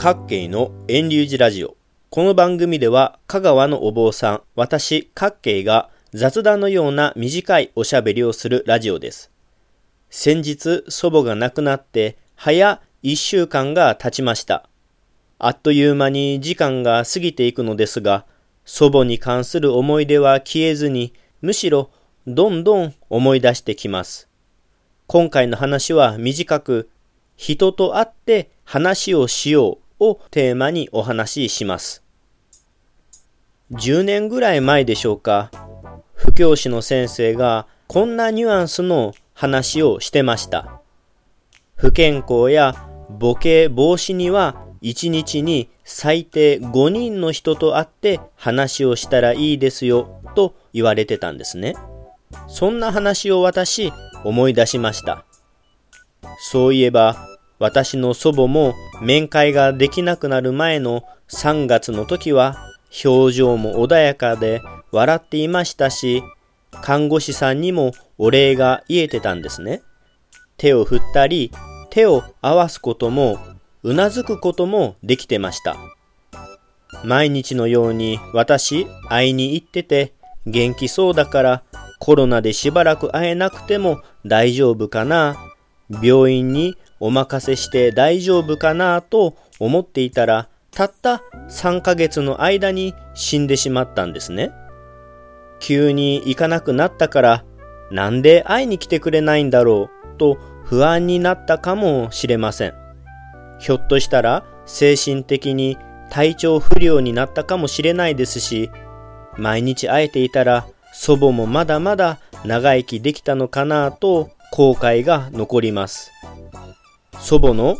各慶の遠流寺ラジオ。この番組では香川のお坊さん、私、各慶が雑談のような短いおしゃべりをするラジオです。先日祖母が亡くなって早一週間が経ちました。あっという間に時間が過ぎていくのですが、祖母に関する思い出は消えずに、むしろどんどん思い出してきます。今回の話は短く、人と会って話をしようをテーマにお話しします。10年ぐらい前でしょうか、布教師の先生がこんなニュアンスの話をしてました。不健康や母系防止には1日に最低5人の人と会って話をしたらいいですよと言われてたんですね。そんな話を私思い出しました。そういえば私の祖母も面会ができなくなる前の3月の時は表情も穏やかで笑っていましたし看護師さんにもお礼が言えてたんですね。手を振ったり手を合わすこともうなずくこともできてました。毎日のように私会いに行ってて元気そうだからコロナでしばらく会えなくても大丈夫かな病院にお任せして大丈夫かなと思っていたらたった3ヶ月の間に死んでしまったんですね。急に行かなくなったからなんで会いに来てくれないんだろうと不安になったかもしれません。ひょっとしたら精神的に体調不良になったかもしれないですし、毎日会えていたら祖母もまだまだ長生きできたのかなと後悔が残ります。祖母の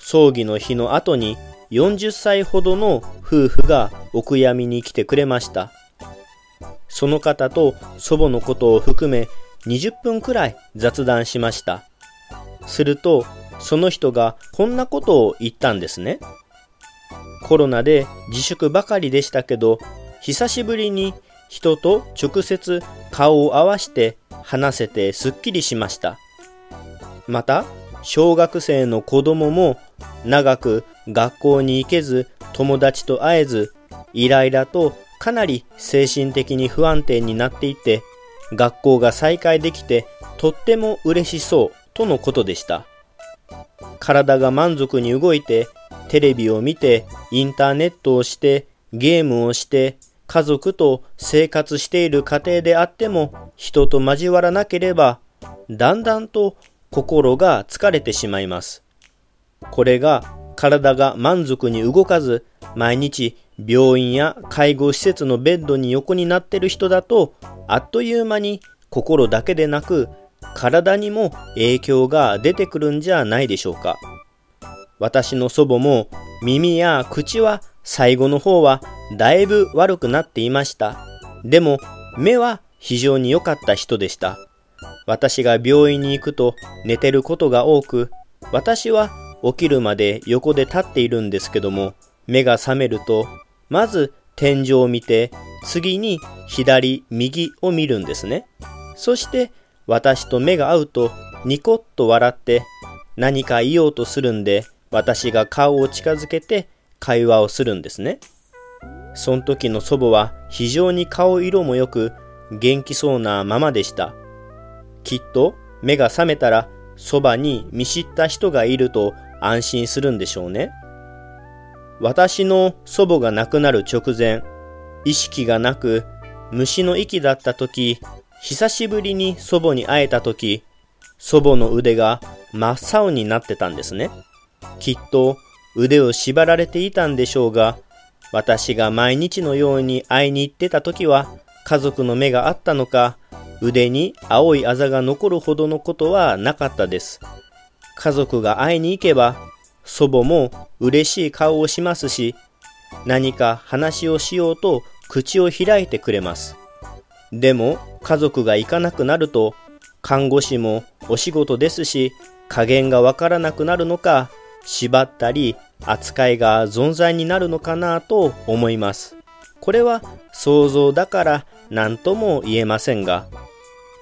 葬儀の日の後に40歳ほどの夫婦がお悔やみに来てくれました。その方と祖母のことを含め20分くらい雑談しました。すると、その人がこんなことを言ったんですね。コロナで自粛ばかりでしたけど、久しぶりに人と直接顔を合わして話せてすっきりしました。また、小学生の子供も長く学校に行けず友達と会えずイライラとかなり精神的に不安定になっていて学校が再開できてとっても嬉しそうとのことでした。体が満足に動いてテレビを見てインターネットをしてゲームをして家族と生活している家庭であっても人と交わらなければだんだんと心が疲れてしまいます。これが体が満足に動かず毎日病院や介護施設のベッドに横になってる人だとあっという間に心だけでなく体にも影響が出てくるんじゃないでしょうか。私の祖母も耳や口は最後の方はだいぶ悪くなっていました。でも目は非常に良かった人でした。私が病院に行くと寝てることが多く、私は起きるまで横で立っているんですけども、目が覚めると、まず天井を見て、次に左、右を見るんですね。そして私と目が合うとニコッと笑って何か言おうとするんで、私が顔を近づけて会話をするんですね。その時の祖母は非常に顔色も良く元気そうなままでした。きっと目が覚めたらそばに見知った人がいると安心するんでしょうね。私の祖母が亡くなる直前、意識がなく虫の息だった時、久しぶりに祖母に会えた時、祖母の腕が真っ青になってたんですね。きっと腕を縛られていたんでしょうが、私が毎日のように会いに行ってた時は、家族の目があったのか、腕に青いあざが残るほどのことはなかったです。家族が会いに行けば、祖母も嬉しい顔をしますし、何か話をしようと口を開いてくれます。でも家族が行かなくなると、看護師もお仕事ですし、加減がわからなくなるのか、縛ったり扱いが存在になるのかなと思います。これは想像だから何とも言えませんが、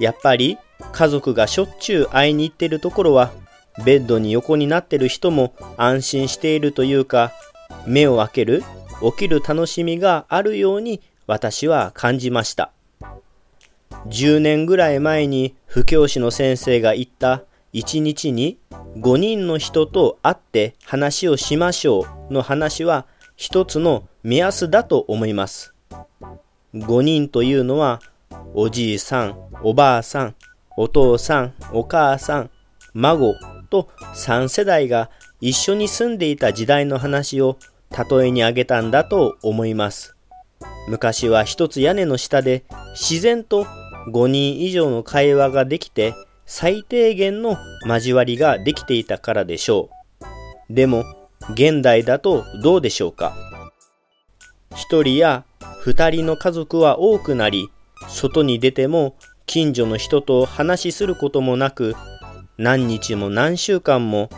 やっぱり家族がしょっちゅう会いに行ってるところは、ベッドに横になってる人も安心しているというか、目を開ける、起きる楽しみがあるように私は感じました。10年ぐらい前に布教師の先生が言った1日に5人の人と会って話をしましょうの話は一つの目安だと思います。5人というのはおじいさん、おばあさん、お父さん、お母さん、孫と3世代が一緒に住んでいた時代の話を例えに挙げたんだと思います。昔は一つ屋根の下で自然と5人以上の会話ができて最低限の交わりができていたからでしょう。でも、現代だとどうでしょうか？一人や二人の家族は多くなり、外に出ても近所の人と話しすることもなく、何日も何週間も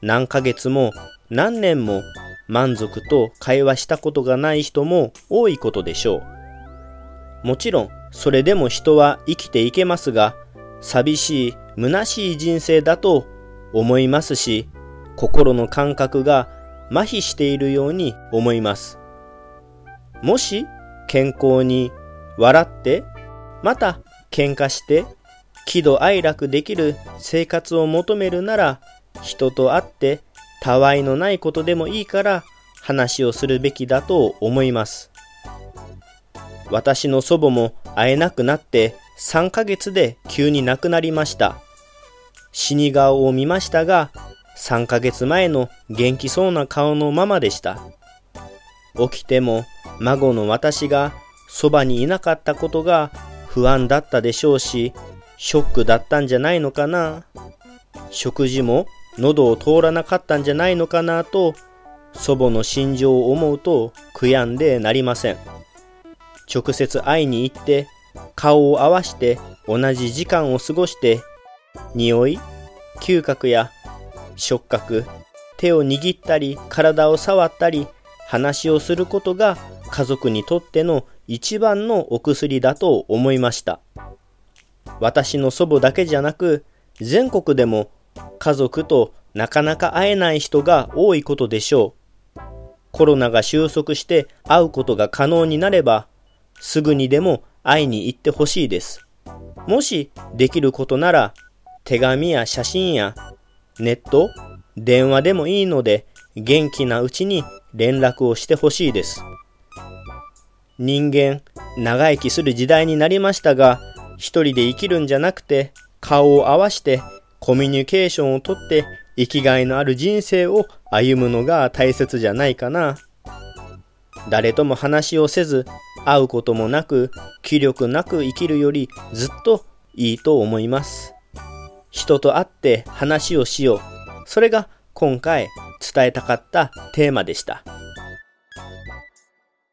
何ヶ月も何年も満足と会話したことがない人も多いことでしょう。もちろん、それでも人は生きていけますが、寂しい、虚しい人生だと思いますし、心の感覚が麻痺しているように思います。もし健康に笑って、また喧嘩して、喜怒哀楽できる生活を求めるなら、人と会ってたわいのないことでもいいから話をするべきだと思います。私の祖母も会えなくなって3ヶ月で急に亡くなりました。死に顔を見ましたが、3ヶ月前の元気そうな顔のままでした。起きても孫の私がそばにいなかったことが不安だったでしょうし、ショックだったんじゃないのかな。食事も喉を通らなかったんじゃないのかなと、祖母の心情を思うと悔やんでなりません。直接会いに行って顔を合わして同じ時間を過ごして匂い、嗅覚や触覚、手を握ったり体を触ったり話をすることが家族にとっての一番のお薬だと思いました。私の祖母だけじゃなく全国でも家族となかなか会えない人が多いことでしょう。コロナが収束して会うことが可能になればすぐにでも会いに行ってほしいです。もしできることなら、手紙や写真やネット、電話でもいいので、元気なうちに連絡をしてほしいです。人間、長生きする時代になりましたが、一人で生きるんじゃなくて、顔を合わしてコミュニケーションをとって生きがいのある人生を歩むのが大切じゃないかな。誰とも話をせず会うこともなく、気力なく生きるよりずっといいと思います。人と会って話をしよう。それが今回伝えたかったテーマでした。